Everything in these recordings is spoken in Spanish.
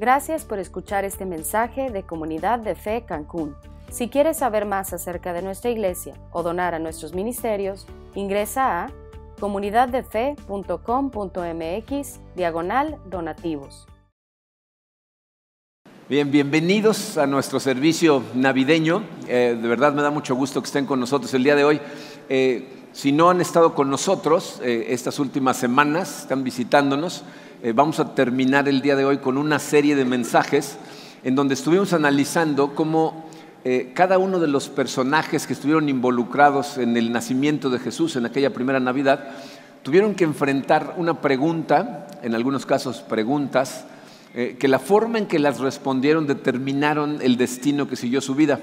Gracias por escuchar este mensaje de Comunidad de Fe Cancún. Si quieres saber más acerca de nuestra iglesia o donar a nuestros ministerios, ingresa a comunidaddefe.com.mx diagonal donativos. Bien, bienvenidos a nuestro servicio navideño. Eh, de verdad me da mucho gusto que estén con nosotros el día de hoy. Eh, si no han estado con nosotros eh, estas últimas semanas, están visitándonos, vamos a terminar el día de hoy con una serie de mensajes en donde estuvimos analizando cómo eh, cada uno de los personajes que estuvieron involucrados en el nacimiento de Jesús en aquella primera Navidad tuvieron que enfrentar una pregunta, en algunos casos preguntas, eh, que la forma en que las respondieron determinaron el destino que siguió su vida.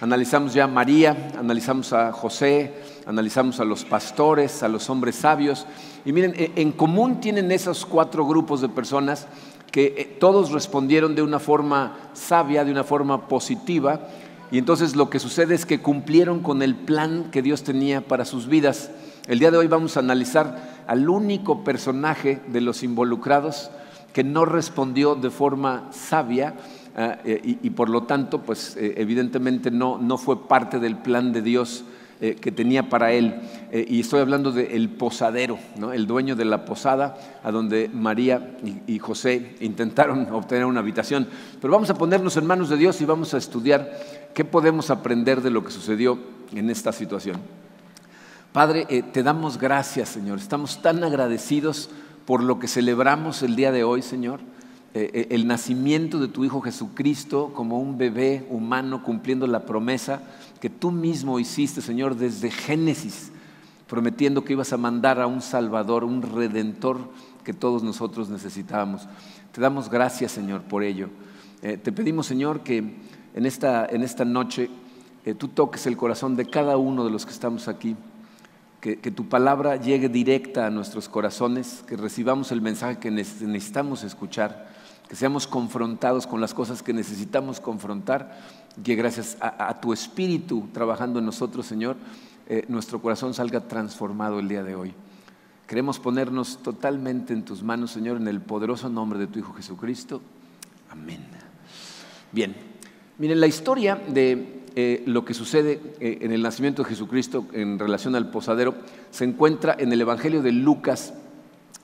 Analizamos ya a María, analizamos a José, analizamos a los pastores, a los hombres sabios. Y miren, e, en común tienen esos cuatro grupos de personas que eh, todos respondieron de una forma sabia, de una forma positiva, y entonces lo que sucede es que cumplieron con el plan que Dios tenía para sus vidas. El día de hoy vamos a analizar al único personaje de los involucrados que no respondió de forma sabia ah, eh, y, por lo tanto, pues eh, evidentemente no, no fue parte del plan de Dios eh, que tenía para él. Eh, y estoy hablando del posadero, el dueño de la posada, a donde María y, José intentaron obtener una habitación. Pero vamos a ponernos en manos de Dios y vamos a estudiar qué podemos aprender de lo que sucedió en esta situación. Padre, eh, te damos gracias, Señor. Estamos tan agradecidos por lo que celebramos el día de hoy, Señor. el nacimiento de tu Hijo Jesucristo como un bebé humano cumpliendo la promesa que tú mismo hiciste, Señor, desde Génesis, prometiendo que ibas a mandar a un Salvador, un Redentor que todos nosotros necesitábamos. Te damos gracias, Señor, por ello. Eh, te pedimos, Señor, que en esta, en esta noche eh, tú toques el corazón de cada uno de los que estamos aquí, que, que, tu palabra llegue directa a nuestros corazones, que recibamos el mensaje que necesitamos escuchar, que seamos confrontados con las cosas que necesitamos confrontar que gracias a, tu espíritu trabajando en nosotros, Señor, eh, nuestro corazón salga transformado el día de hoy. Queremos ponernos totalmente en tus manos, Señor, en el poderoso nombre de tu Hijo Jesucristo. Amén. Bien, miren, la historia de eh, lo que sucede eh, en el nacimiento de Jesucristo en relación al posadero se encuentra en el Evangelio de Lucas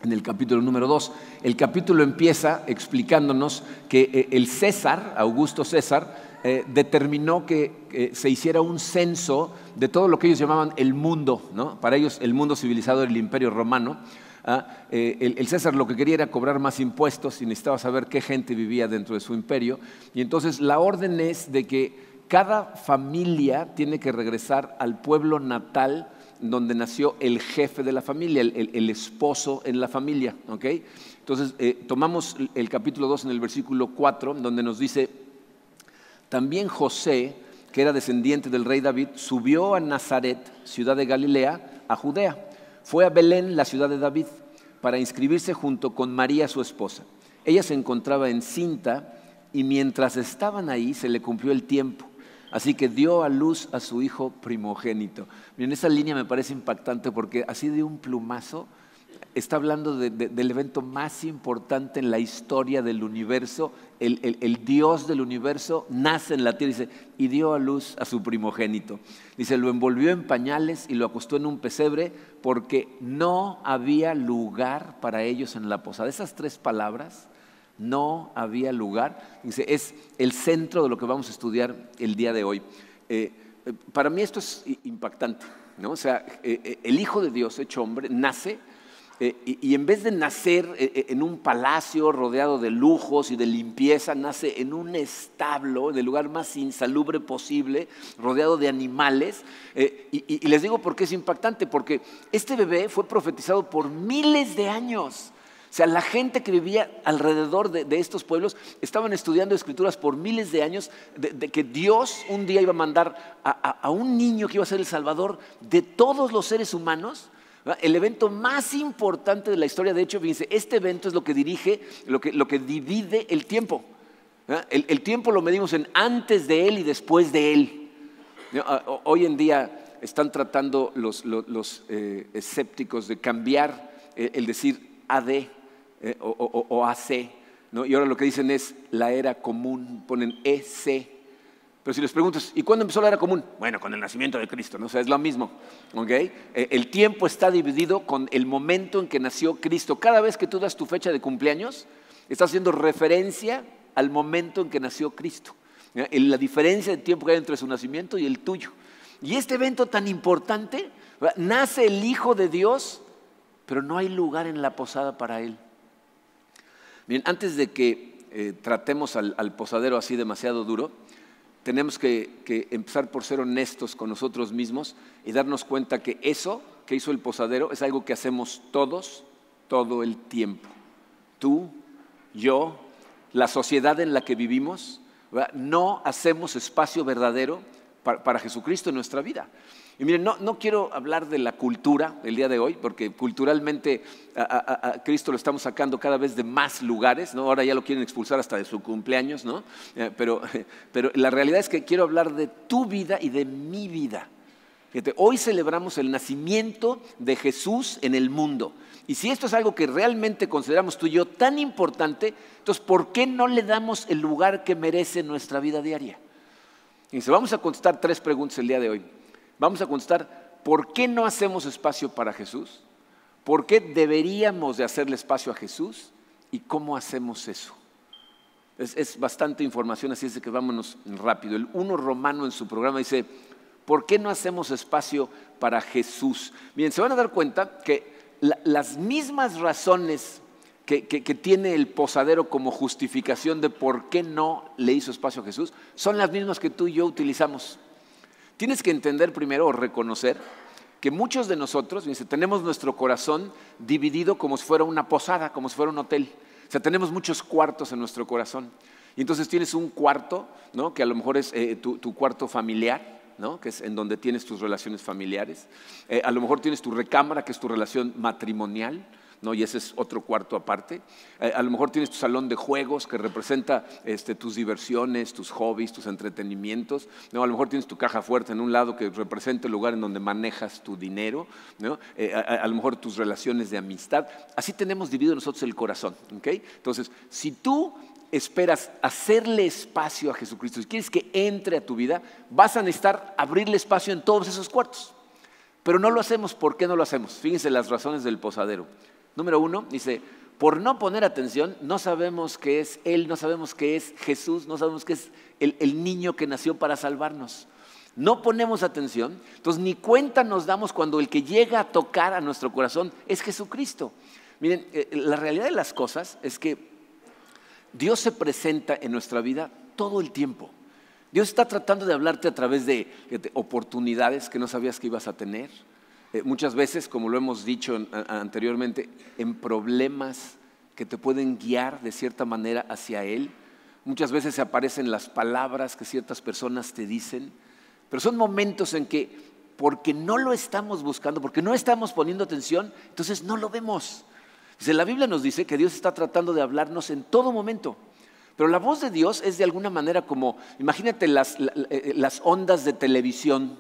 en el capítulo número 2. El capítulo empieza explicándonos que el César, Augusto César, eh, determinó que se hiciera un censo de todo lo que ellos llamaban el mundo, para ellos el mundo civilizado era el imperio romano. ¿ah? Eh, el, César lo que quería era cobrar más impuestos y necesitaba saber qué gente vivía dentro de su imperio. Y entonces la orden es de que cada familia tiene que regresar al pueblo natal donde nació el jefe de la familia, el, esposo en la familia. Entonces, eh, tomamos el capítulo 2 en el versículo 4, donde nos dice, también José, que era descendiente del rey David, subió a Nazaret, ciudad de Galilea, a Judea. Fue a Belén, la ciudad de David, para inscribirse junto con María, su esposa. Ella se encontraba encinta y mientras estaban ahí se le cumplió el tiempo. Así que dio a luz a su hijo primogénito. Miren, esa línea me parece impactante porque así de un plumazo está hablando del evento más importante en la historia del universo. El, Dios del universo nace en la tierra dice, y dio a luz a su primogénito. Dice, lo envolvió en pañales y lo acostó en un pesebre porque no había lugar para ellos en la posada. Esas tres palabras, no había lugar, dice, es el centro de lo que vamos a estudiar el día de hoy. Eh, eh, para mí esto es impactante, ¿no? O sea, eh, el Hijo de Dios hecho hombre nace eh, y, en vez de nacer eh, eh, en un palacio rodeado de lujos y de limpieza, nace en un establo, en el lugar más insalubre posible, rodeado de animales. y, les digo por qué es impactante, porque este bebé fue profetizado por miles de años. O sea, la gente que vivía alrededor de, estos pueblos estaban estudiando escrituras por miles de años de, que Dios un día iba a mandar a, un niño que iba a ser el salvador de todos los seres humanos el evento más importante de la historia, de hecho, fíjense, este evento es lo que dirige, lo que, lo que divide el tiempo. El, tiempo lo medimos en antes de él y después de él. Hoy en día están tratando los, eh, escépticos de cambiar eh, el decir AD eh, o, AC ¿no? y ahora lo que dicen es la era común, ponen EC. Pero si les preguntas, ¿y cuándo empezó la era común? Bueno, con el nacimiento de Cristo, ¿no? O sea, es lo mismo. Eh, el tiempo está dividido con el momento en que nació Cristo. Cada vez que tú das tu fecha de cumpleaños, estás haciendo referencia al momento en que nació Cristo. La diferencia de tiempo que hay entre su nacimiento y el tuyo. Y este evento tan importante, nace el Hijo de Dios, pero no hay lugar en la posada para él. Bien, antes de que eh, tratemos al, posadero así demasiado duro, tenemos que, empezar por ser honestos con nosotros mismos y darnos cuenta que eso que hizo el posadero es algo que hacemos todos, todo el tiempo. Tú, yo, la sociedad en la que vivimos, no hacemos espacio verdadero para, Jesucristo en nuestra vida. Y miren, no, quiero hablar de la cultura el día de hoy, porque culturalmente a, Cristo lo estamos sacando cada vez de más lugares, ¿no? ahora ya lo quieren expulsar hasta de su cumpleaños, ¿no? Eh, pero, pero la realidad es que quiero hablar de tu vida y de mi vida. hoy celebramos el nacimiento de Jesús en el mundo. Y si esto es algo que realmente consideramos tú y yo tan importante, entonces ¿por qué no le damos el lugar que merece nuestra vida diaria? Y vamos a contestar tres preguntas el día de hoy. Vamos a contestar, ¿por qué no hacemos espacio para Jesús? ¿Por qué deberíamos de hacerle espacio a Jesús? ¿Y cómo hacemos eso? Es, bastante información, así es que vámonos rápido. El uno romano en su programa dice, ¿por qué no hacemos espacio para Jesús? Miren, se van a dar cuenta que las mismas razones que, tiene el posadero como justificación de por qué no le hizo espacio a Jesús son las mismas que tú y yo utilizamos. Tienes que entender primero o reconocer que muchos de nosotros, tenemos nuestro corazón dividido como si fuera una posada, como si fuera un hotel. O sea, tenemos muchos cuartos en nuestro corazón. Y entonces tienes un cuarto, ¿no? que a lo mejor es eh, tu, cuarto familiar, ¿no? que es en donde tienes tus relaciones familiares. Eh, a lo mejor tienes tu recámara, que es tu relación matrimonial. ¿No? y ese es otro cuarto aparte. Eh, a lo mejor tienes tu salón de juegos que representa este, tus diversiones, tus hobbies, tus entretenimientos. ¿no? A lo mejor tienes tu caja fuerte en un lado que representa el lugar en donde manejas tu dinero. ¿no? Eh, a, lo mejor tus relaciones de amistad. Así tenemos dividido nosotros el corazón. Entonces, si tú esperas hacerle espacio a Jesucristo, si quieres que entre a tu vida, vas a necesitar abrirle espacio en todos esos cuartos. Pero no lo hacemos. ¿Por qué no lo hacemos? Fíjense las razones del posadero. Número uno, dice, por no poner atención, no sabemos qué es Él, no sabemos qué es Jesús, no sabemos qué es el, niño que nació para salvarnos. No ponemos atención, entonces ni cuenta nos damos cuando el que llega a tocar a nuestro corazón es Jesucristo. Miren, eh, la realidad de las cosas es que Dios se presenta en nuestra vida todo el tiempo. Dios está tratando de hablarte a través de oportunidades que no sabías que ibas a tener, eh, muchas veces, como lo hemos dicho anteriormente, en problemas que te pueden guiar de cierta manera hacia Él. Muchas veces se aparecen las palabras que ciertas personas te dicen, pero son momentos en que, porque no lo estamos buscando, porque no estamos poniendo atención, entonces no lo vemos. la Biblia nos dice que Dios está tratando de hablarnos en todo momento. Pero la voz de Dios es de alguna manera como, imagínate las eh, ondas de televisión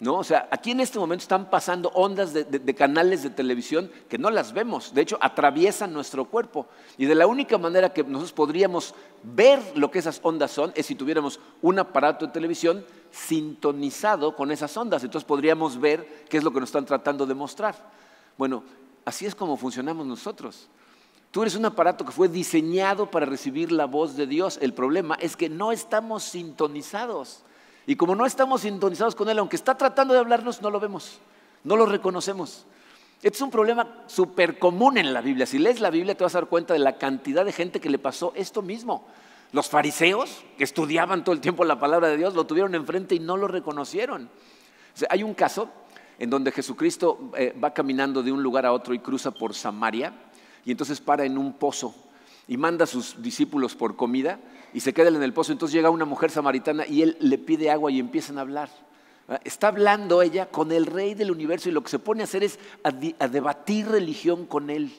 ¿No? O sea, aquí en este momento están pasando ondas de, canales de televisión que no las vemos, de hecho atraviesan nuestro cuerpo. Y de la única manera que nosotros podríamos ver lo que esas ondas son es si tuviéramos un aparato de televisión sintonizado con esas ondas. Entonces podríamos ver qué es lo que nos están tratando de mostrar. Bueno, así es como funcionamos nosotros. Tú eres un aparato que fue diseñado para recibir la voz de Dios. El problema es que no estamos sintonizados. Y como no estamos sintonizados con Él, aunque está tratando de hablarnos, no lo vemos, no lo reconocemos. Este es un problema súper común en la Biblia. Si lees la Biblia te vas a dar cuenta de la cantidad de gente que le pasó esto mismo. Los fariseos, que estudiaban todo el tiempo la palabra de Dios, lo tuvieron enfrente y no lo reconocieron. hay un caso en donde Jesucristo eh, va caminando de un lugar a otro y cruza por Samaria y entonces para en un pozo y manda a sus discípulos por comida y se queda en el pozo. Entonces llega una mujer samaritana y él le pide agua y empiezan a hablar. Está hablando ella con el rey del universo y lo que se pone a hacer es a, debatir religión con él.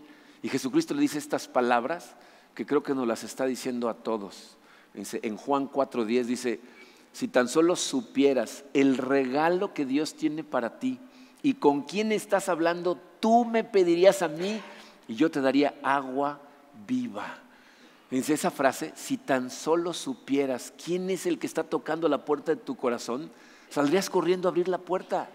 Y Jesucristo le dice estas palabras que creo que nos las está diciendo a todos. En Juan 4:10 dice, si tan solo supieras el regalo que Dios tiene para ti y con quién estás hablando, tú me pedirías a mí y yo te daría agua viva. Dice esa frase, si tan solo supieras quién es el que está tocando la puerta de tu corazón, saldrías corriendo a abrir la puerta.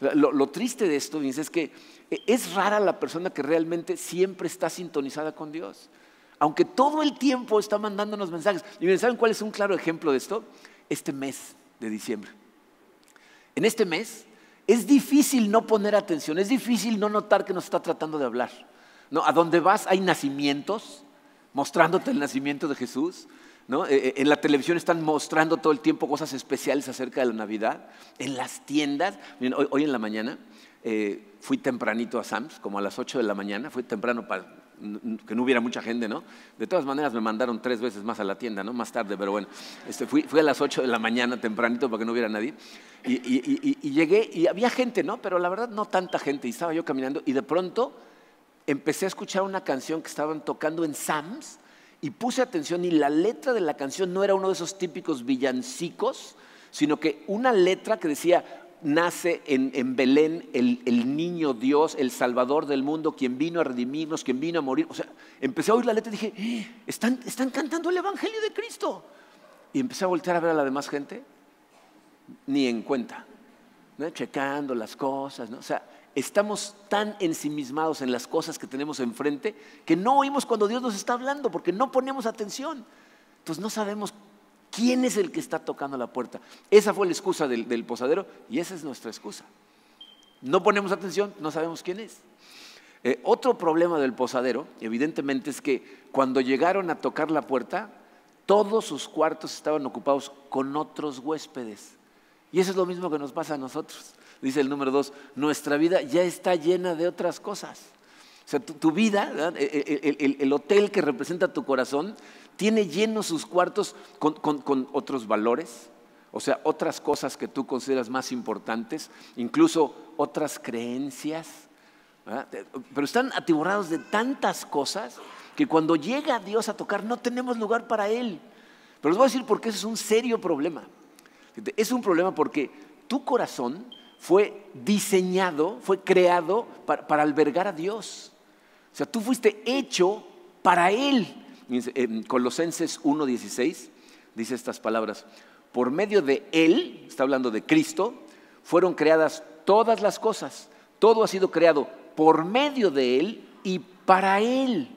Lo, triste de esto es que es rara la persona que realmente siempre está sintonizada con Dios. Aunque todo el tiempo está mandándonos mensajes. ¿Y saben cuál es un claro ejemplo de esto? Este mes de diciembre. En este mes es difícil no poner atención, es difícil no notar que nos está tratando de hablar. No, a donde vas hay nacimientos, mostrándote el nacimiento de Jesús. ¿no? Eh, eh, en la televisión están mostrando todo el tiempo cosas especiales acerca de la Navidad. En las tiendas, hoy, en la mañana eh, fui tempranito a Sams, como a las 8 de la mañana, fui temprano para que no hubiera mucha gente, ¿no? De todas maneras me mandaron tres veces más a la tienda, ¿no? Más tarde, pero bueno, este, fui, a las 8 de la mañana tempranito para que no hubiera nadie. Y, y, llegué y había gente, ¿no? Pero la verdad no tanta gente. Y estaba yo caminando y de pronto empecé a escuchar una canción que estaban tocando en Sams y puse atención y la letra de la canción no era uno de esos típicos villancicos, sino que una letra que decía, nace en, Belén el, niño Dios, el Salvador del mundo, quien vino a redimirnos, quien vino a morir. O sea, empecé a oír la letra y dije, eh, están, cantando el Evangelio de Cristo. Y empecé a voltear a ver a la demás gente, ni en cuenta, checando las cosas. O sea, estamos tan ensimismados en las cosas que tenemos enfrente que no oímos cuando Dios nos está hablando porque no ponemos atención. Entonces no sabemos quién es el que está tocando la puerta. Esa fue la excusa del, posadero y esa es nuestra excusa. No ponemos atención, no sabemos quién es. Eh, otro problema del posadero, evidentemente, es que cuando llegaron a tocar la puerta, todos sus cuartos estaban ocupados con otros huéspedes. Y eso es lo mismo que nos pasa a nosotros dice el número dos, nuestra vida ya está llena de otras cosas. O sea, tu, vida, e, e, e, el, hotel que representa tu corazón, tiene llenos sus cuartos con, otros valores, o sea, otras cosas que tú consideras más importantes, incluso otras creencias. Pero están atiborrados de tantas cosas que cuando llega Dios a tocar no tenemos lugar para Él. Pero les voy a decir por qué eso es un serio problema. Es un problema porque tu corazón fue diseñado, fue creado para, albergar a Dios. O sea, tú fuiste hecho para Él. En Colosenses 1.16 dice estas palabras, por medio de Él, está hablando de Cristo, fueron creadas todas las cosas. Todo ha sido creado por medio de Él y para Él.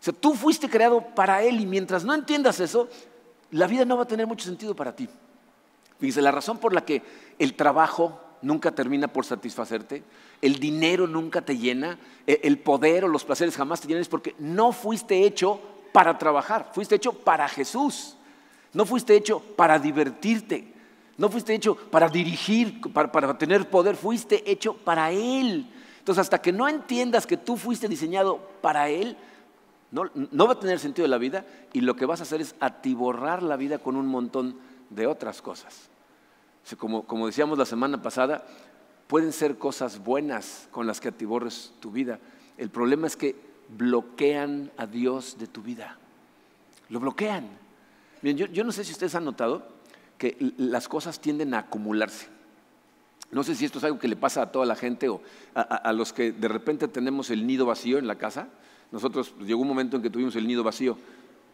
O sea, tú fuiste creado para Él y mientras no entiendas eso, la vida no va a tener mucho sentido para ti. Fíjense, la razón por la que el trabajo, nunca termina por satisfacerte, el dinero nunca te llena, e, el poder o los placeres jamás te llenan, es porque no fuiste hecho para trabajar, fuiste hecho para Jesús, no fuiste hecho para divertirte, no fuiste hecho para dirigir, para, tener poder, fuiste hecho para Él. Entonces, hasta que no entiendas que tú fuiste diseñado para Él, no, no va a tener sentido la vida y lo que vas a hacer es atiborrar la vida con un montón de otras cosas. Como, decíamos la semana pasada, pueden ser cosas buenas con las que atiborres tu vida. El problema es que bloquean a Dios de tu vida. Lo bloquean. Yo, no sé si ustedes han notado que las cosas tienden a acumularse. No sé si esto es algo que le pasa a toda la gente o a, los que de repente tenemos el nido vacío en la casa. Nosotros pues, llegó un momento en que tuvimos el nido vacío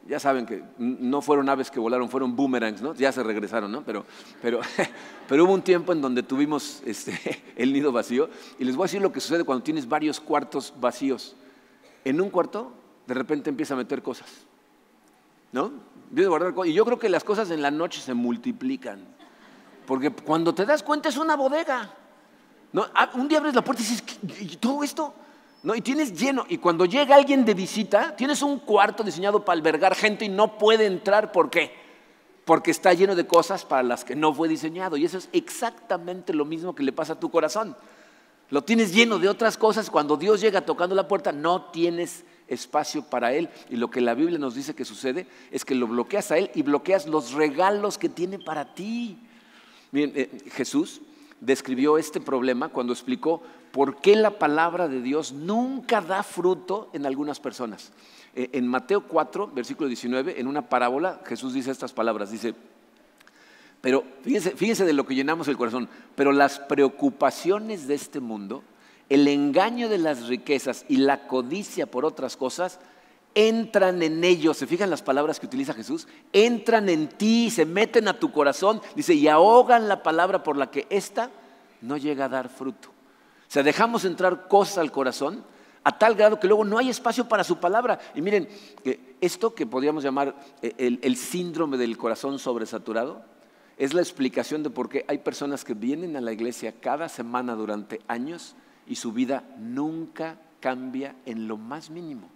ya saben que no fueron aves que volaron, fueron boomerangs, ¿no? Ya se regresaron, ¿no? Pero, pero, pero hubo un tiempo en donde tuvimos este, el nido vacío. Y les voy a decir lo que sucede cuando tienes varios cuartos vacíos. En un cuarto, de repente empieza a meter cosas, ¿no? Y yo creo que las cosas en la noche se multiplican. Porque cuando te das cuenta es una bodega. ¿no? Ah, un día abres la puerta y dices, ¿y todo esto? ¿No? Y tienes lleno, y cuando llega alguien de visita, tienes un cuarto diseñado para albergar gente y no puede entrar. ¿Por qué? Porque está lleno de cosas para las que no fue diseñado. Y eso es exactamente lo mismo que le pasa a tu corazón. Lo tienes lleno de otras cosas. Cuando Dios llega tocando la puerta, no tienes espacio para Él. Y lo que la Biblia nos dice que sucede es que lo bloqueas a Él y bloqueas los regalos que tiene para ti. Eh, Jesús describió este problema cuando explicó por qué la palabra de Dios nunca da fruto en algunas personas. Eh, en Mateo 4, versículo 19, en una parábola, Jesús dice estas palabras, dice, pero fíjense, fíjense de lo que llenamos el corazón, pero las preocupaciones de este mundo, el engaño de las riquezas y la codicia por otras cosas, entran en ellos. ¿Se fijan las palabras que utiliza Jesús? Entran en ti, se meten a tu corazón, dice, y ahogan la palabra por la que ésta no llega a dar fruto. O sea, dejamos entrar cosas al corazón a tal grado que luego no hay espacio para su palabra. Y miren, esto que podríamos llamar eh, el, síndrome del corazón sobresaturado, es la explicación de por qué hay personas que vienen a la iglesia cada semana durante años y su vida nunca cambia en lo más mínimo.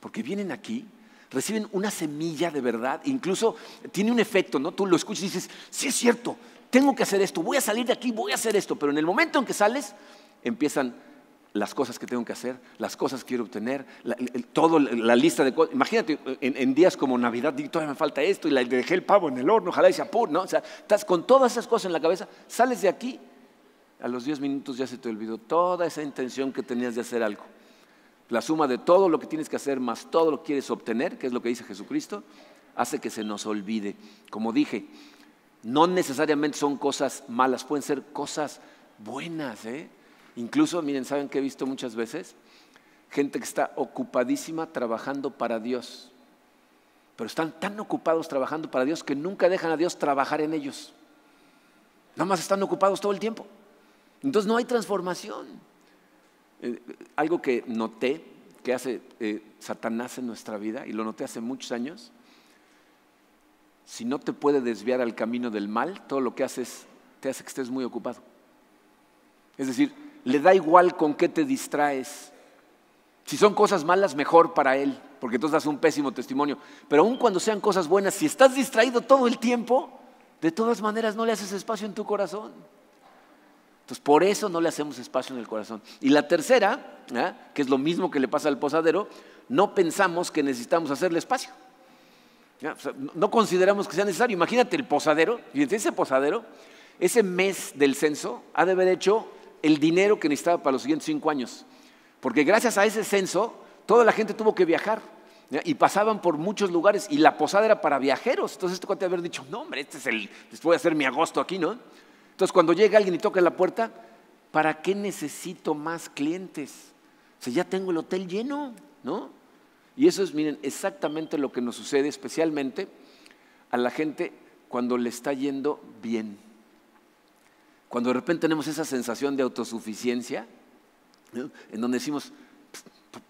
Porque vienen aquí, reciben una semilla de verdad, incluso tiene un efecto, ¿no? Tú lo escuchas y dices, sí es cierto, tengo que hacer esto, voy a salir de aquí, voy a hacer esto, pero en el momento en que sales, empiezan las cosas que tengo que hacer, las cosas que quiero obtener, la, todo la lista de cosas. Imagínate en, días como Navidad, todavía me falta esto y le dejé el pavo en el horno, ojalá y se apure, ¿no? O sea, estás con todas esas cosas en la cabeza, sales de aquí, a los 10 minutos ya se te olvidó toda esa intención que tenías de hacer algo. La suma de todo lo que tienes que hacer más todo lo que quieres obtener, que es lo que dice Jesucristo, hace que se nos olvide. Como dije, no necesariamente son cosas malas, pueden ser cosas buenas, ¿eh? Incluso, miren, ¿saben qué he visto muchas veces? Gente que está ocupadísima trabajando para Dios. Pero están tan ocupados trabajando para Dios que nunca dejan a Dios trabajar en ellos. Nada más están ocupados todo el tiempo. Entonces no hay transformación. Eh, algo que noté que hace eh, Satanás en nuestra vida, y lo noté hace muchos años, si no te puede desviar al camino del mal, todo lo que haces te hace que estés muy ocupado. Es decir, le da igual con qué te distraes. Si son cosas malas, mejor para él, porque entonces das un pésimo testimonio. Pero aun cuando sean cosas buenas, si estás distraído todo el tiempo, de todas maneras no le haces espacio en tu corazón. Entonces, por eso no le hacemos espacio en el corazón. Y la tercera, ¿eh? que es lo mismo que le pasa al posadero, no pensamos que necesitamos hacerle espacio. no consideramos que sea necesario. Imagínate el posadero, fíjense, ese posadero, ese mes del censo ha de haber hecho el dinero que necesitaba para los siguientes cinco años. Porque gracias a ese censo, toda la gente tuvo que viajar. Y pasaban por muchos lugares y la posada era para viajeros. Entonces este cuate haber dicho, no hombre, este es el, voy a hacer mi agosto aquí, ¿no? Entonces cuando llega alguien y toca la puerta, ¿para qué necesito más clientes? O sea, ya tengo el hotel lleno, ¿no? Y eso es, miren, exactamente lo que nos sucede especialmente a la gente cuando le está yendo bien. Cuando de repente tenemos esa sensación de autosuficiencia, en donde decimos,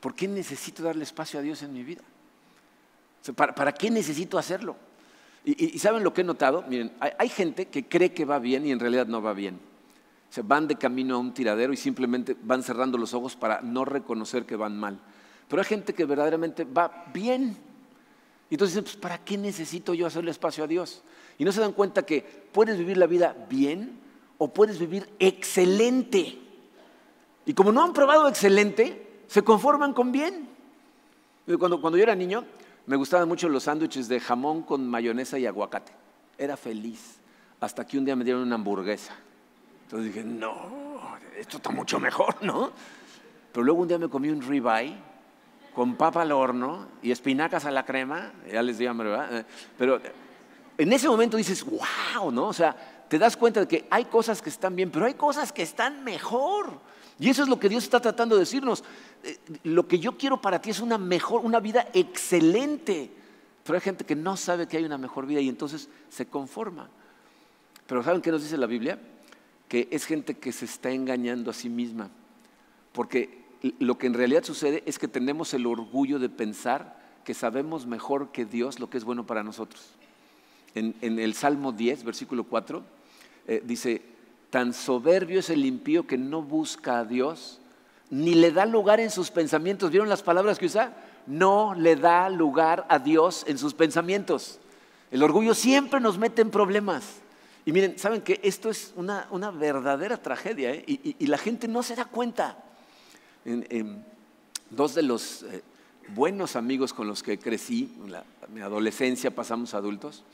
¿por qué necesito darle espacio a Dios en mi vida? ¿para, qué necesito hacerlo? Y, ¿saben lo que he notado? Miren, hay, gente que cree que va bien y en realidad no va bien. Se van de camino a un tiradero y simplemente van cerrando los ojos para no reconocer que van mal. Pero hay gente que verdaderamente va bien. Y entonces dicen, pues, ¿para qué necesito yo hacerle espacio a Dios? Y no se dan cuenta que puedes vivir la vida bien o puedes vivir excelente. Y como no han probado excelente, se conforman con bien. Cuando, cuando yo era niño, me gustaban mucho los sándwiches de jamón con mayonesa y aguacate. Era feliz. Hasta que un día me dieron una hamburguesa. Entonces dije, no, esto está mucho mejor, ¿no? Pero luego un día me comí un ribeye con papa al horno y espinacas a la crema, ya les digo, ¿verdad? Pero en ese momento dices, wow, ¿no? O sea, te das cuenta de que hay cosas que están bien, pero hay cosas que están mejor. Y eso es lo que Dios está tratando de decirnos. Eh, lo que yo quiero para ti es una mejor, una vida excelente. Pero hay gente que no sabe que hay una mejor vida y entonces se conforma. Pero ¿saben qué nos dice la Biblia? Que es gente que se está engañando a sí misma. Porque lo que en realidad sucede es que tenemos el orgullo de pensar que sabemos mejor que Dios lo que es bueno para nosotros. En, en el Salmo 10, versículo 4, eh, dice, tan soberbio es el impío que no busca a Dios, ni le da lugar en sus pensamientos. ¿Vieron las palabras que usa? No le da lugar a Dios en sus pensamientos. El orgullo siempre nos mete en problemas. Y miren, saben que esto es una, verdadera tragedia ¿eh? y, la gente no se da cuenta. dos de los eh, buenos amigos con los que crecí, en mi adolescencia pasamos adultos,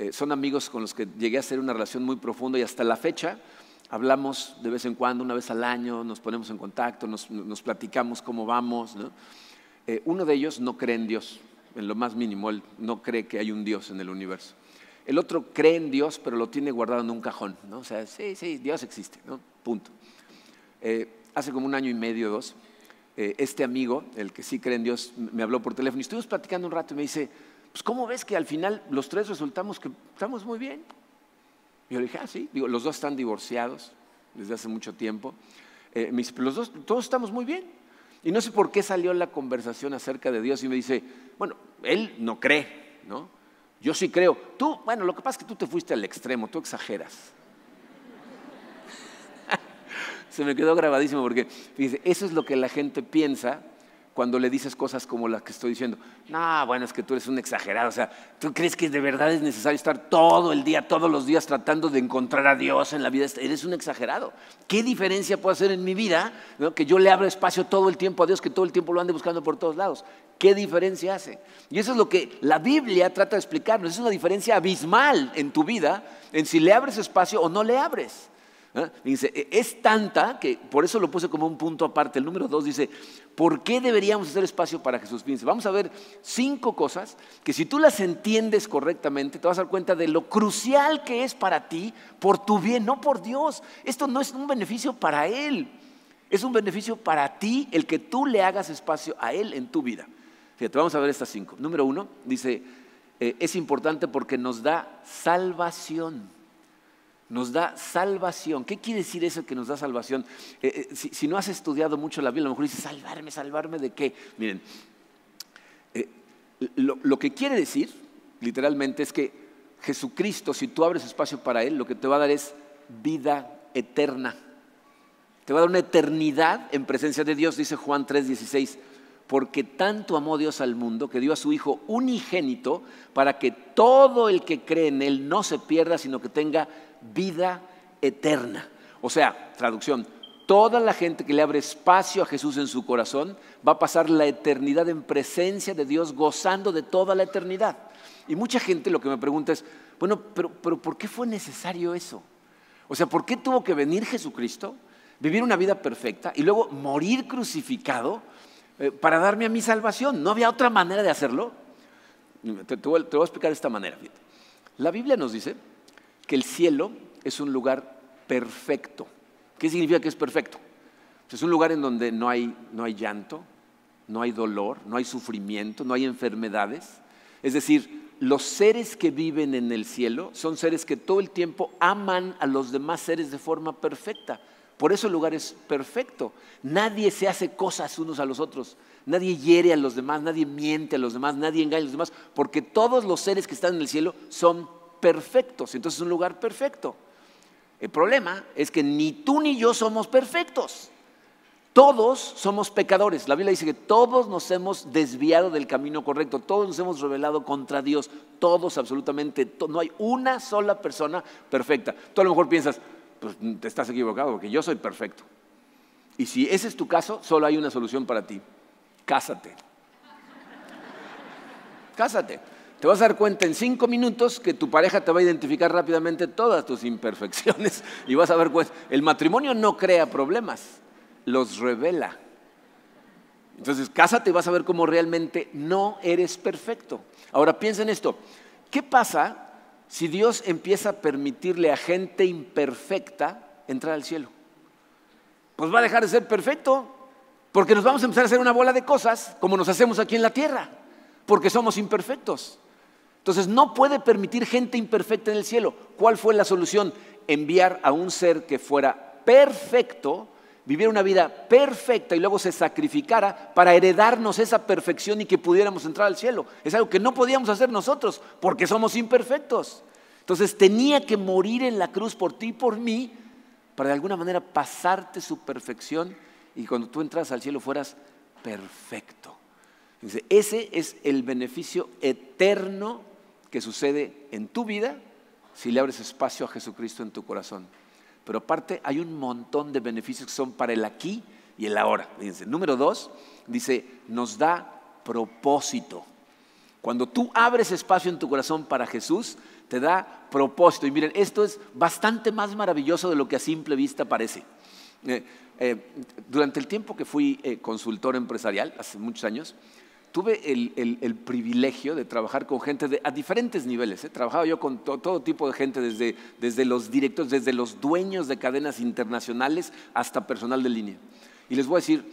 eh, son amigos con los que llegué a hacer una relación muy profunda y hasta la fecha hablamos de vez en cuando, una vez al año, nos ponemos en contacto, nos, platicamos cómo vamos. Eh, uno de ellos no cree en Dios, en lo más mínimo, él no cree que hay un Dios en el universo. El otro cree en Dios, pero lo tiene guardado en un cajón, ¿no? O sea, sí, sí, Dios existe, ¿no? Punto. Eh, hace como un año y medio, dos, este amigo, el que sí cree en Dios, me habló por teléfono y estuvimos platicando un rato y me dice, pues ¿cómo ves que al final los tres resultamos que estamos muy bien? Yo le dije, ah, sí, digo, los dos están divorciados desde hace mucho tiempo. Eh, los dos, todos estamos muy bien. Y no sé por qué salió la conversación acerca de Dios y me dice, bueno, él no cree, ¿no? Yo sí creo. Tú, bueno, lo que pasa es que tú te fuiste al extremo, tú exageras. Se me quedó grabadísimo porque, fíjese, eso es lo que la gente piensa cuando le dices cosas como las que estoy diciendo. No, bueno, es que tú eres un exagerado. O sea, ¿tú crees que de verdad es necesario estar todo el día, todos los días tratando de encontrar a Dios en la vida? Eres un exagerado. ¿Qué diferencia puede hacer en mi vida que yo le abra espacio todo el tiempo a Dios, que todo el tiempo lo ande buscando por todos lados? ¿Qué diferencia hace? Y eso es lo que la Biblia trata de explicarnos. Es una diferencia abismal en tu vida en si le abres espacio o no le abres. ¿Eh? Dice, e, es tanta que por eso lo puse como un punto aparte. El número dos dice, ¿por qué deberíamos hacer espacio para Jesús? Fíjense, vamos a ver cinco cosas que si tú las entiendes correctamente, te vas a dar cuenta de lo crucial que es para ti, por tu bien, no por Dios. Esto no es un beneficio para Él, es un beneficio para ti el que tú le hagas espacio a Él en tu vida. Fíjate, vamos a ver estas cinco. Número uno, dice, eh, es importante porque nos da salvación nos da salvación. ¿Qué quiere decir eso que nos da salvación? Eh, eh, si, no has estudiado mucho la Biblia, a lo mejor dices, salvarme, salvarme de qué. Miren, eh, lo, que quiere decir, literalmente, es que Jesucristo, si tú abres espacio para Él, lo que te va a dar es vida eterna. Te va a dar una eternidad en presencia de Dios, dice Juan 3:16 porque tanto amó Dios al mundo que dio a su Hijo unigénito para que todo el que cree en Él no se pierda, sino que tenga vida eterna. O sea, traducción, toda la gente que le abre espacio a Jesús en su corazón va a pasar la eternidad en presencia de Dios, gozando de toda la eternidad. Y mucha gente lo que me pregunta es, bueno, pero, pero ¿por qué fue necesario eso? O sea, ¿por qué tuvo que venir Jesucristo, vivir una vida perfecta y luego morir crucificado? Eh, para darme a mi salvación. ¿No había otra manera de hacerlo? Te, voy, a explicar de esta manera. La Biblia nos dice que el cielo es un lugar perfecto. ¿Qué significa que es perfecto? Pues es un lugar en donde no hay, no hay llanto, no hay dolor, no hay sufrimiento, no hay enfermedades. Es decir, los seres que viven en el cielo son seres que todo el tiempo aman a los demás seres de forma perfecta. Por eso el lugar es perfecto. Nadie se hace cosas unos a los otros. Nadie hiere a los demás, nadie miente a los demás, nadie engaña a los demás, porque todos los seres que están en el cielo son perfectos. Entonces es un lugar perfecto. El problema es que ni tú ni yo somos perfectos. Todos somos pecadores. La Biblia dice que todos nos hemos desviado del camino correcto, todos nos hemos rebelado contra Dios, todos absolutamente, no hay una sola persona perfecta. Tú a lo mejor piensas, pues te estás equivocado, porque yo soy perfecto. Y si ese es tu caso, solo hay una solución para ti. Cásate. Cásate. Te vas a dar cuenta en cinco minutos que tu pareja te va a identificar rápidamente todas tus imperfecciones y vas a ver, pues, el matrimonio no crea problemas, los revela. Entonces, cásate y vas a ver cómo realmente no eres perfecto. Ahora piensa en esto. ¿Qué pasa si Dios empieza a permitirle a gente imperfecta entrar al cielo? Pues va a dejar de ser perfecto, porque nos vamos a empezar a hacer una bola de cosas como nos hacemos aquí en la tierra, porque somos imperfectos. Entonces no puede permitir gente imperfecta en el cielo. ¿Cuál fue la solución? Enviar a un ser que fuera perfecto, viviera una vida perfecta y luego se sacrificara para heredarnos esa perfección y que pudiéramos entrar al cielo. Es algo que no podíamos hacer nosotros porque somos imperfectos. Entonces tenía que morir en la cruz por ti y por mí para de alguna manera pasarte su perfección y cuando tú entras al cielo fueras perfecto. ese es el beneficio eterno que sucede en tu vida si le abres espacio a Jesucristo en tu corazón. Pero aparte hay un montón de beneficios que son para el aquí y el ahora. Fíjense. Número dos, dice, nos da propósito. Cuando tú abres espacio en tu corazón para Jesús, te da propósito. Y miren, esto es bastante más maravilloso de lo que a simple vista parece. Eh, eh, durante el tiempo que fui eh, consultor empresarial, hace muchos años, tuve el, privilegio de trabajar con gente a diferentes niveles. ¿eh? Trabajaba yo con todo tipo de gente, desde, desde los directores, desde los dueños de cadenas internacionales hasta personal de línea. Y les voy a decir,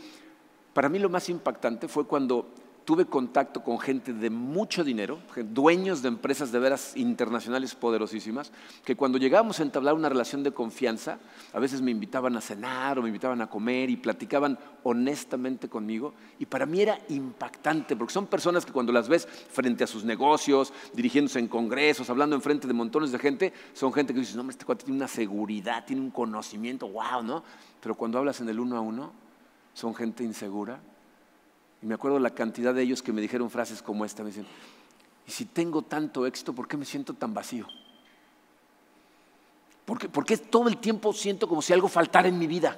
Para mí lo más impactante fue cuando tuve contacto con gente de mucho dinero, dueños de empresas de veras internacionales poderosísimas, que cuando llegábamos a entablar una relación de confianza, a veces me invitaban a cenar o me invitaban a comer y platicaban honestamente conmigo. Y para mí era impactante, porque son personas que cuando las ves frente a sus negocios, dirigiéndose en congresos, hablando en frente de montones de gente, son gente que dices, no, este cuate tiene una seguridad, tiene un conocimiento, wow, ¿no? Pero cuando hablas en el uno a uno, son gente insegura, y me acuerdo la cantidad de ellos que me dijeron frases como esta. Me dicen, y si tengo tanto éxito, ¿por qué me siento tan vacío? ¿Por qué, todo el tiempo siento como si algo faltara en mi vida?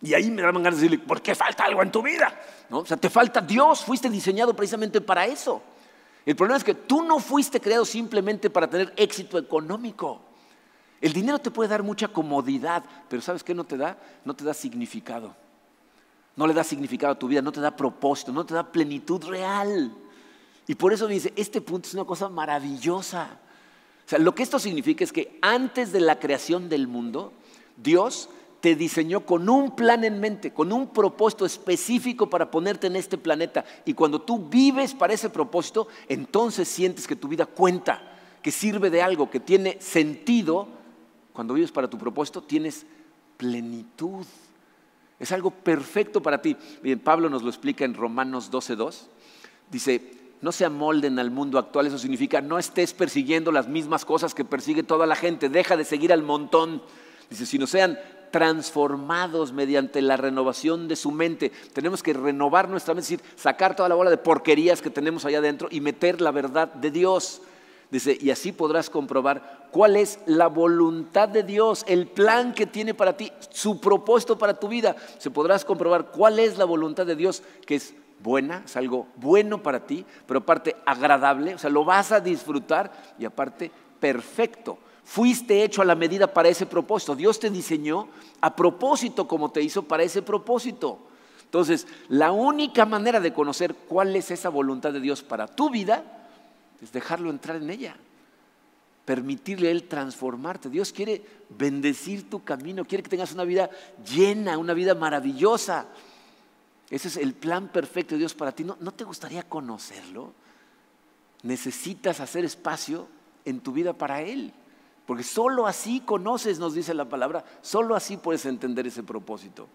Y ahí me daban ganas de decirle, ¿por qué falta algo en tu vida? ¿No? O sea, te falta Dios, fuiste diseñado precisamente para eso. El problema es que tú no fuiste creado simplemente para tener éxito económico. El dinero te puede dar mucha comodidad, pero ¿sabes qué no te da? No te da significado no le da significado a tu vida, no te da propósito, no te da plenitud real. Y por eso dice, este punto es una cosa maravillosa. O sea, lo que esto significa es que antes de la creación del mundo, Dios te diseñó con un plan en mente, con un propósito específico para ponerte en este planeta. Y cuando tú vives para ese propósito, entonces sientes que tu vida cuenta, que sirve de algo, que tiene sentido. Cuando vives para tu propósito, tienes plenitud. Es algo perfecto para ti. Bien, Pablo nos lo explica en Romanos 12.2. Dice, no se amolden al mundo actual, eso significa no estés persiguiendo las mismas cosas que persigue toda la gente, deja de seguir al montón. Dice, sino sean transformados mediante la renovación de su mente. Tenemos que renovar nuestra mente, es decir, sacar toda la bola de porquerías que tenemos allá adentro y meter la verdad de Dios. Dice, y así podrás comprobar cuál es la voluntad de Dios, el plan que tiene para ti, su propósito para tu vida. Se podrás comprobar cuál es la voluntad de Dios, que es buena, es algo bueno para ti, pero aparte agradable, o sea, lo vas a disfrutar y aparte perfecto. Fuiste hecho a la medida para ese propósito. Dios te diseñó a propósito como te hizo para ese propósito. Entonces, la única manera de conocer cuál es esa voluntad de Dios para tu vida es dejarlo entrar en ella, permitirle a Él transformarte. Dios quiere bendecir tu camino, quiere que tengas una vida llena, una vida maravillosa. Ese es el plan perfecto de Dios para ti. ¿No, ¿No te gustaría conocerlo? Necesitas hacer espacio en tu vida para Él. Porque solo así conoces, nos dice la palabra, solo así puedes entender ese propósito.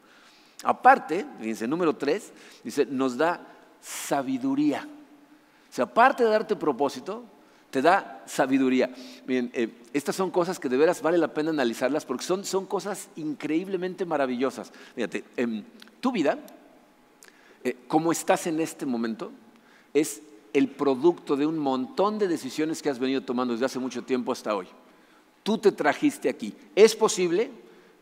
Aparte, fíjense, número tres, dice, nos da sabiduría. O sea, aparte de darte propósito, te da sabiduría. Miren, eh, estas son cosas que de veras vale la pena analizarlas porque son, son cosas increíblemente maravillosas. Fíjate, tu vida, eh, como estás en este momento, es el producto de un montón de decisiones que has venido tomando desde hace mucho tiempo hasta hoy. Tú te trajiste aquí. Es posible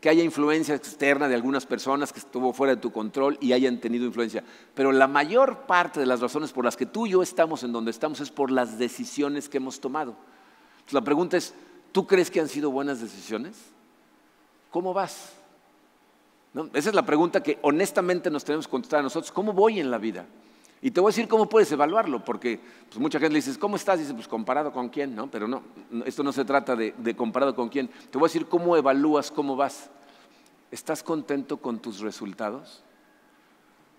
que haya influencia externa de algunas personas que estuvo fuera de tu control y hayan tenido influencia. Pero la mayor parte de las razones por las que tú y yo estamos en donde estamos es por las decisiones que hemos tomado. la pregunta es, ¿tú crees que han sido buenas decisiones? ¿Cómo vas? Esa es la pregunta que honestamente nos tenemos que contestar a nosotros. ¿Cómo voy en la vida? Y te voy a decir cómo puedes evaluarlo, porque pues, mucha gente le dice, ¿cómo estás? Dice, pues comparado con quién, ¿no? Pero no, esto no se trata de, comparado con quién. Te voy a decir cómo evalúas, cómo vas. ¿Estás contento con tus resultados?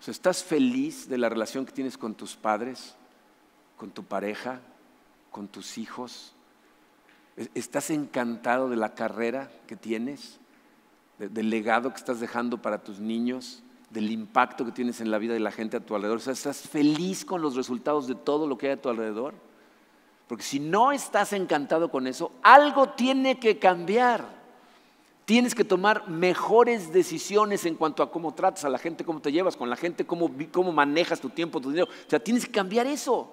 ¿Estás feliz de la relación que tienes con tus padres, con tu pareja, con tus hijos? ¿Estás encantado de la carrera que tienes, del legado que estás dejando para tus niños? Del impacto que tienes en la vida de la gente a tu alrededor. O sea, estás feliz con los resultados de todo lo que hay a tu alrededor. Porque si no estás encantado con eso, algo tiene que cambiar. Tienes que tomar mejores decisiones en cuanto a cómo tratas a la gente, cómo te llevas con la gente, cómo, cómo manejas tu tiempo, tu dinero. O sea, tienes que cambiar eso.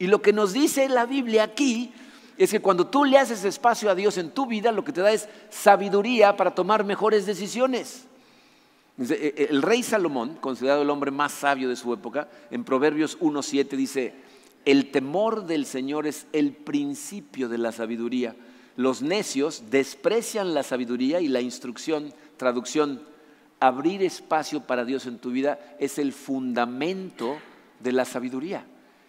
Y lo que nos dice la Biblia aquí es que cuando tú le haces espacio a Dios en tu vida, lo que te da es sabiduría para tomar mejores decisiones. E, e, el rey Salomón, considerado el hombre más sabio de su época, en Proverbios 1.7 dice, el temor del Señor es el principio de la sabiduría. Los necios desprecian la sabiduría y la instrucción, traducción, abrir espacio para Dios en tu vida es el fundamento de la sabiduría.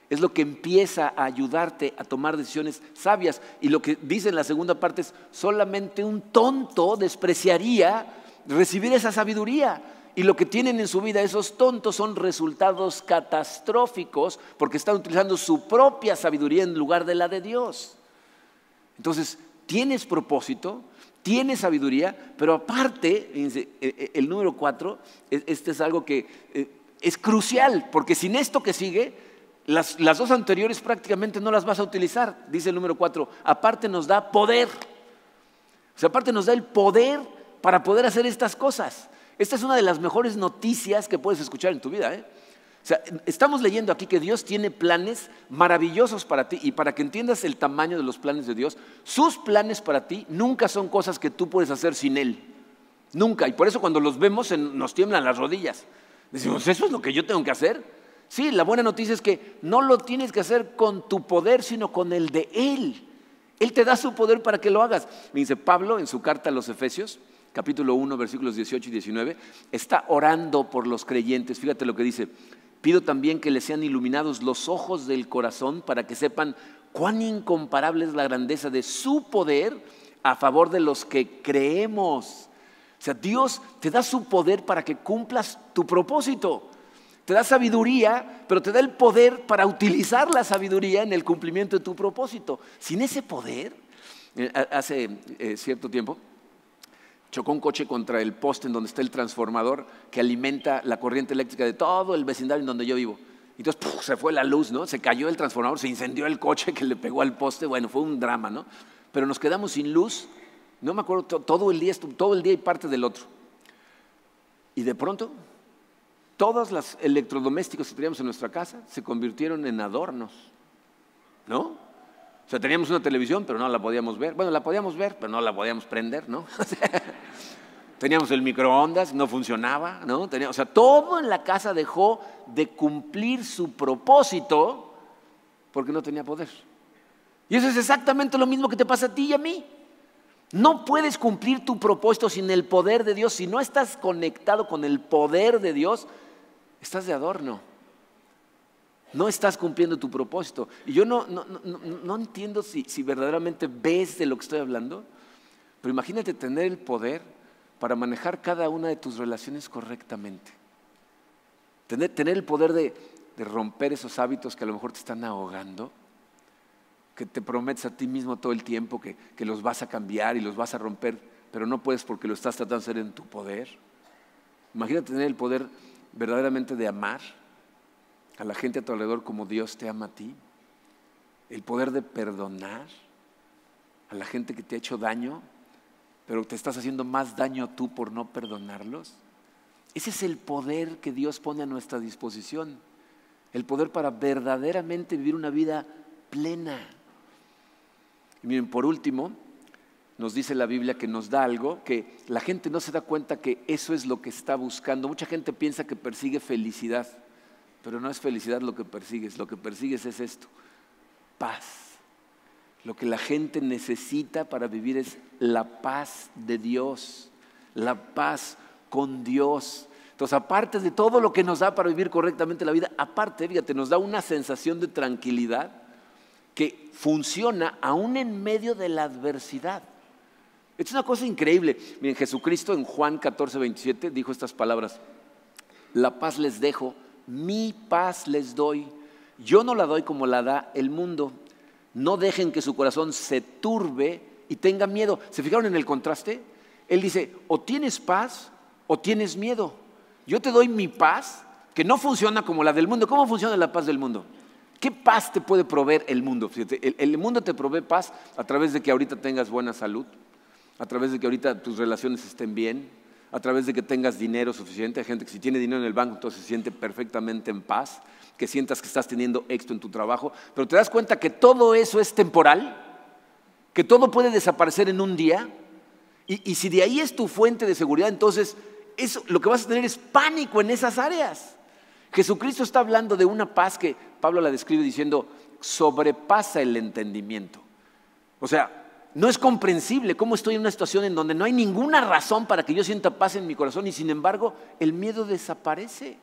Es lo que empieza a ayudarte a tomar decisiones sabias. Y lo que dice en la segunda parte es, solamente un tonto despreciaría recibir esa sabiduría. Y lo que tienen en su vida esos tontos son resultados catastróficos porque están utilizando su propia sabiduría en lugar de la de Dios. Entonces, tienes propósito, tienes sabiduría, pero aparte, e, e, el número cuatro, e, este es algo que es crucial, porque sin esto que sigue, las, las, dos anteriores prácticamente no las vas a utilizar, dice el número cuatro. Aparte nos da poder. O sea, aparte nos da el poder para poder hacer estas cosas. Esta es una de las mejores noticias que puedes escuchar en tu vida. ¿eh? O sea, estamos leyendo aquí que Dios tiene planes maravillosos para ti y para que entiendas el tamaño de los planes de Dios, sus planes para ti nunca son cosas que tú puedes hacer sin Él. Nunca. Y por eso cuando los vemos nos tiemblan las rodillas. Decimos, ¿eso es lo que yo tengo que hacer? Sí, la buena noticia es que no lo tienes que hacer con tu poder, sino con el de Él. Él te da su poder para que lo hagas. Me dice Pablo en su carta a los Efesios, capítulo 1, versículos 18 y 19, está orando por los creyentes. Fíjate lo que dice. Pido también que les sean iluminados los ojos del corazón para que sepan cuán incomparable es la grandeza de su poder a favor de los que creemos. O sea, Dios te da su poder para que cumplas tu propósito. Te da sabiduría, pero te da el poder para utilizar la sabiduría en el cumplimiento de tu propósito. Sin ese poder, eh, hace eh, cierto tiempo, chocó un coche contra el poste en donde está el transformador que alimenta la corriente eléctrica de todo el vecindario en donde yo vivo. Entonces se fue la luz, ¿no? Se cayó el transformador, se incendió el coche que le pegó al poste. Bueno, fue un drama, ¿no? Pero nos quedamos sin luz. No me acuerdo, todo el día, todo el día y parte del otro. Y de pronto, todos los electrodomésticos que teníamos en nuestra casa se convirtieron en adornos, ¿no? O sea, teníamos una televisión, pero no la podíamos ver. Bueno, la podíamos ver, pero no la podíamos prender, ¿no? teníamos el microondas, no funcionaba, ¿no? o sea, todo en la casa dejó de cumplir su propósito porque no tenía poder. Y eso es exactamente lo mismo que te pasa a ti y a mí. No puedes cumplir tu propósito sin el poder de Dios. Si no estás conectado con el poder de Dios, estás de adorno no estás cumpliendo tu propósito. Y yo no, no, entiendo si, verdaderamente ves de lo que estoy hablando, pero imagínate tener el poder para manejar cada una de tus relaciones correctamente. Tener, tener el poder de, romper esos hábitos que a lo mejor te están ahogando, que te prometes a ti mismo todo el tiempo que, que los vas a cambiar y los vas a romper, pero no puedes porque lo estás tratando de hacer en tu poder. Imagínate tener el poder verdaderamente de amar a la gente a tu alrededor como Dios te ama a ti, el poder de perdonar a la gente que te ha hecho daño, pero te estás haciendo más daño tú por no perdonarlos. Ese es el poder que Dios pone a nuestra disposición, el poder para verdaderamente vivir una vida plena. Y miren, por último, nos dice la Biblia que nos da algo que la gente no se da cuenta que eso es lo que está buscando. Mucha gente piensa que persigue felicidad. Pero no es felicidad lo que persigues, lo que persigues es esto, paz. Lo que la gente necesita para vivir es la paz de Dios, la paz con Dios. Entonces, aparte de todo lo que nos da para vivir correctamente la vida, aparte, fíjate, nos da una sensación de tranquilidad que funciona aún en medio de la adversidad. Es una cosa increíble. Miren, Jesucristo en Juan 14, 27 dijo estas palabras, la paz les dejo, mi paz les doy. Yo no la doy como la da el mundo. No dejen que su corazón se turbe y tenga miedo. ¿Se fijaron en el contraste? Él dice, o tienes paz o tienes miedo. Yo te doy mi paz, que no funciona como la del mundo. ¿Cómo funciona la paz del mundo? ¿Qué paz te puede proveer el mundo? el, el mundo te provee paz a través de que ahorita tengas buena salud, a través de que ahorita tus relaciones estén bien, a través de que tengas dinero suficiente. Hay gente que si tiene dinero en el banco, entonces se siente perfectamente en paz, que sientas que estás teniendo éxito en tu trabajo, pero te das cuenta que todo eso es temporal, que todo puede desaparecer en un día, y, si de ahí es tu fuente de seguridad, entonces eso, lo que vas a tener es pánico en esas áreas. Jesucristo está hablando de una paz que Pablo la describe diciendo, sobrepasa el entendimiento. O sea, no es comprensible cómo estoy en una situación en donde no hay ninguna razón para que yo sienta paz en mi corazón y sin embargo el miedo desaparece.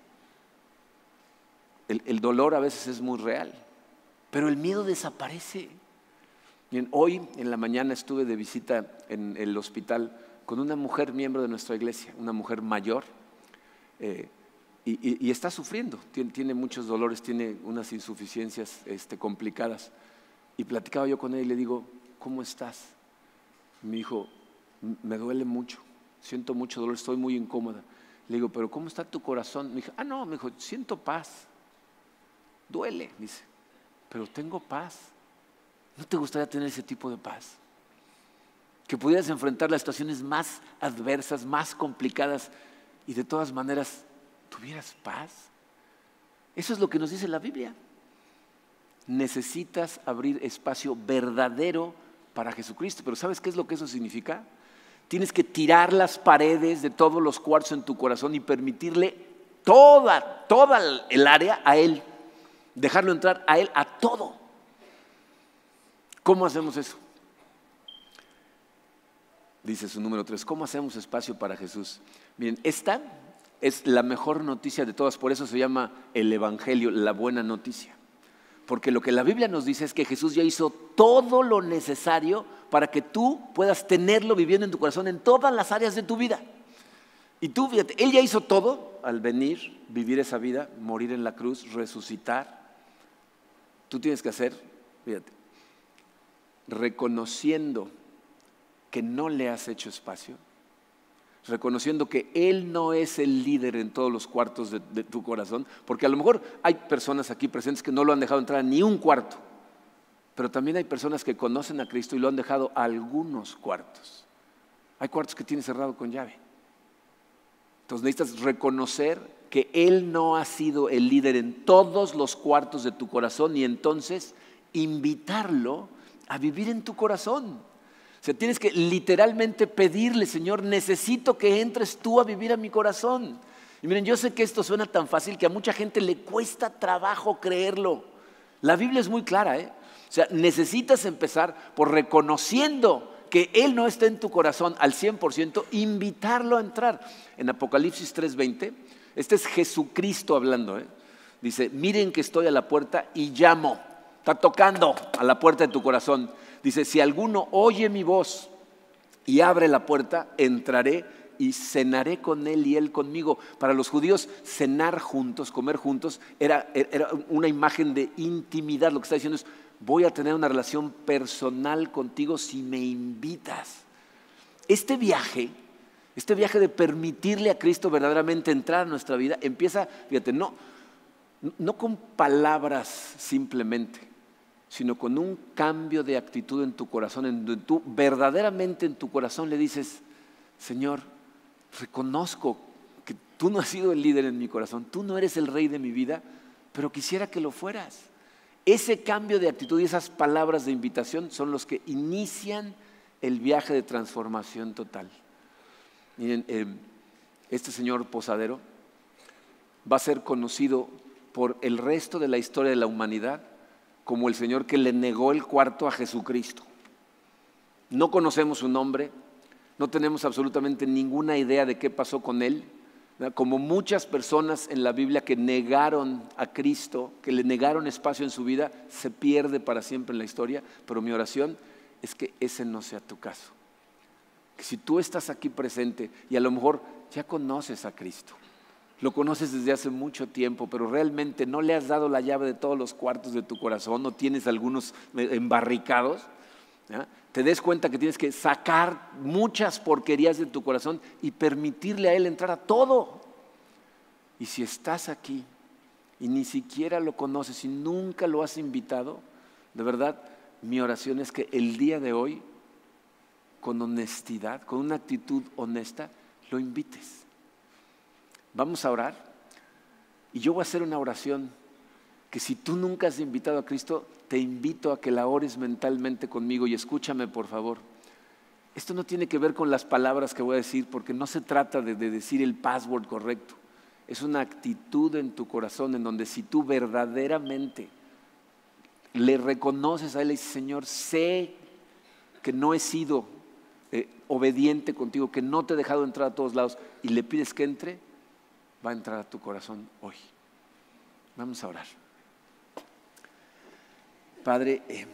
El, dolor a veces es muy real, pero el miedo desaparece. hoy en la mañana estuve de visita en el hospital con una mujer miembro de nuestra iglesia, una mujer mayor, eh, y, está sufriendo, tiene, muchos dolores, tiene unas insuficiencias este, complicadas. Y platicaba yo con él y le digo, ¿cómo estás? Me dijo, me duele mucho, siento mucho dolor, estoy muy incómoda. Le digo, pero ¿cómo está tu corazón? Me dijo, ah, no, me dijo, siento paz. Duele, dice, pero tengo paz. ¿No te gustaría tener ese tipo de paz? Que pudieras enfrentar las situaciones más adversas, más complicadas y de todas maneras tuvieras paz. Eso es lo que nos dice la Biblia. Necesitas abrir espacio verdadero para Jesucristo. Pero ¿sabes qué es lo que eso significa? Tienes que tirar las paredes de todos los cuartos en tu corazón y permitirle toda, toda el área a Él. Dejarlo entrar a Él, a todo. ¿Cómo hacemos eso? Dice su número tres. ¿Cómo hacemos espacio para Jesús? Miren, esta es la mejor noticia de todas, por eso se llama el Evangelio, la buena noticia. Porque lo que la Biblia nos dice es que Jesús ya hizo todo lo necesario para que tú puedas tenerlo viviendo en tu corazón en todas las áreas de tu vida. Y tú, fíjate, Él ya hizo todo al venir, vivir esa vida, morir en la cruz, resucitar. Tú tienes que hacer, fíjate, reconociendo que no le has hecho espacio, reconociendo que Él no es el líder en todos los cuartos de, tu corazón, porque a lo mejor hay personas aquí presentes que no lo han dejado entrar a ni un cuarto, pero también hay personas que conocen a Cristo y lo han dejado a algunos cuartos. Hay cuartos que tiene cerrado con llave. Entonces necesitas reconocer que Él no ha sido el líder en todos los cuartos de tu corazón y entonces invitarlo a vivir en tu corazón. O sea, tienes que literalmente pedirle, Señor, necesito que entres tú a vivir a mi corazón. Y miren, yo sé que esto suena tan fácil que a mucha gente le cuesta trabajo creerlo. La Biblia es muy clara, ¿eh? O sea, necesitas empezar por reconociendo que Él no está en tu corazón al 100%, invitarlo a entrar. En Apocalipsis 3:20, este es Jesucristo hablando, ¿eh? Dice, miren que estoy a la puerta y llamo. Está tocando a la puerta de tu corazón. Dice, si alguno oye mi voz y abre la puerta, entraré y cenaré con él y él conmigo. Para los judíos, cenar juntos, comer juntos, era, era, una imagen de intimidad. Lo que está diciendo es, voy a tener una relación personal contigo si me invitas. Este viaje, este viaje de permitirle a Cristo verdaderamente entrar a nuestra vida, empieza, fíjate, no, no con palabras simplemente, sino con un cambio de actitud en tu corazón, en donde tú verdaderamente en tu corazón le dices, Señor, reconozco que tú no has sido el líder en mi corazón, tú no eres el rey de mi vida, pero quisiera que lo fueras. Ese cambio de actitud y esas palabras de invitación son los que inician el viaje de transformación total. Miren, eh, este señor posadero va a ser conocido por el resto de la historia de la humanidad como el Señor que le negó el cuarto a Jesucristo. No conocemos su nombre, no tenemos absolutamente ninguna idea de qué pasó con él. Como muchas personas en la Biblia que negaron a Cristo, que le negaron espacio en su vida, se pierde para siempre en la historia. Pero mi oración es que ese no sea tu caso. Que si tú estás aquí presente y a lo mejor ya conoces a Cristo, lo conoces desde hace mucho tiempo, pero realmente no le has dado la llave de todos los cuartos de tu corazón, no tienes algunos eh, embarricados, te des cuenta que tienes que sacar muchas porquerías de tu corazón y permitirle a Él entrar a todo. Y si estás aquí y ni siquiera lo conoces y nunca lo has invitado, de verdad, mi oración es que el día de hoy, con honestidad, con una actitud honesta, lo invites. Vamos a orar y yo voy a hacer una oración que si tú nunca has invitado a Cristo, te invito a que la ores mentalmente conmigo y escúchame por favor. Esto no tiene que ver con las palabras que voy a decir porque no se trata de, decir el password correcto. Es una actitud en tu corazón en donde si tú verdaderamente le reconoces a Él y dices, Señor, sé que no he sido eh, obediente contigo, que no te he dejado entrar a todos lados y le pides que entre, va a entrar a tu corazón hoy. Vamos a orar. Padre, eh,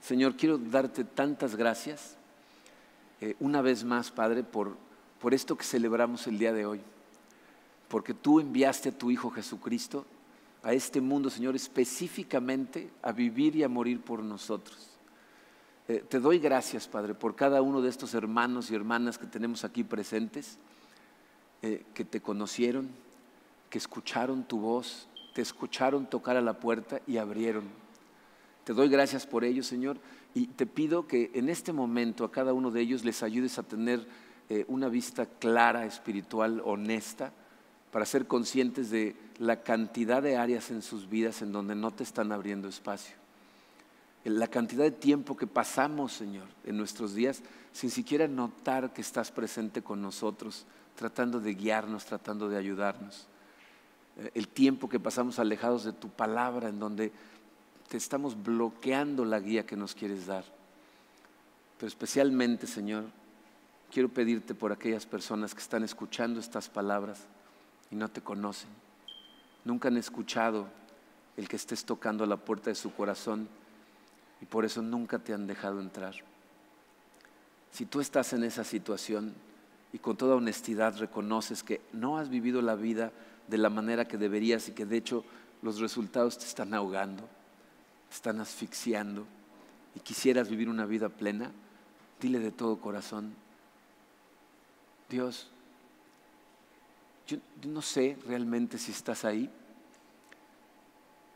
Señor, quiero darte tantas gracias eh, una vez más, Padre, por, por esto que celebramos el día de hoy. porque tú enviaste a tu Hijo Jesucristo a este mundo, Señor, específicamente a vivir y a morir por nosotros. Eh, te doy gracias, Padre, por cada uno de estos hermanos y hermanas que tenemos aquí presentes, eh, que te conocieron, que escucharon tu voz, te escucharon tocar a la puerta y abrieron. Te doy gracias por ello, Señor, y te pido que en este momento a cada uno de ellos les ayudes a tener eh, una vista clara, espiritual, honesta, para ser conscientes de la cantidad de áreas en sus vidas en donde no te están abriendo espacio la cantidad de tiempo que pasamos, Señor, en nuestros días sin siquiera notar que estás presente con nosotros, tratando de guiarnos, tratando de ayudarnos. Eh, el tiempo que pasamos alejados de tu palabra, en donde te estamos bloqueando la guía que nos quieres dar. Pero especialmente, Señor, quiero pedirte por aquellas personas que están escuchando estas palabras y no te conocen. Nunca han escuchado el que estés tocando la puerta de su corazón y por eso nunca te han dejado entrar. Si tú estás en esa situación y con toda honestidad reconoces que no has vivido la vida de la manera que deberías y que de hecho los resultados te están ahogando, te están asfixiando y quisieras vivir una vida plena, dile de todo corazón, Dios, yo, no sé realmente si estás ahí,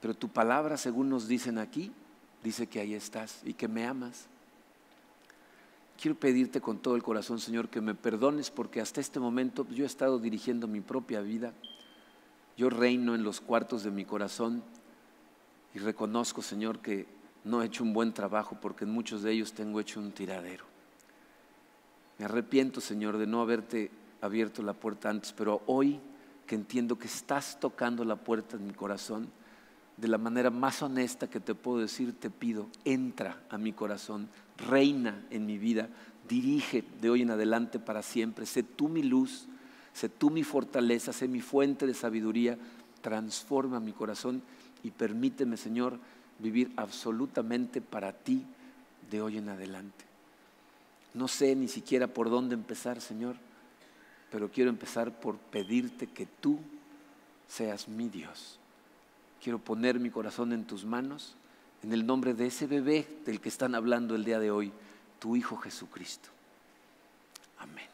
pero tu palabra, según nos dicen aquí, dice que ahí estás y que me amas. Quiero pedirte con todo el corazón, Señor, que me perdones porque hasta este momento yo he estado dirigiendo mi propia vida. Yo reino en los cuartos de mi corazón y reconozco, Señor, que no he hecho un buen trabajo porque en muchos de ellos tengo hecho un tiradero. Me arrepiento, Señor, de no haberte abierto la puerta antes, pero hoy que entiendo que estás tocando la puerta en mi corazón, de la manera más honesta que te puedo decir, te pido, entra a mi corazón, reina en mi vida, dirige de hoy en adelante para siempre, sé tú mi luz, sé tú mi fortaleza, sé mi fuente de sabiduría, transforma mi corazón y permíteme, Señor, vivir absolutamente para ti de hoy en adelante. No sé ni siquiera por dónde empezar, Señor, pero quiero empezar por pedirte que tú seas mi Dios quiero poner mi corazón en tus manos, en el nombre de ese bebé del que están hablando el día de hoy, tu Hijo Jesucristo. Amén.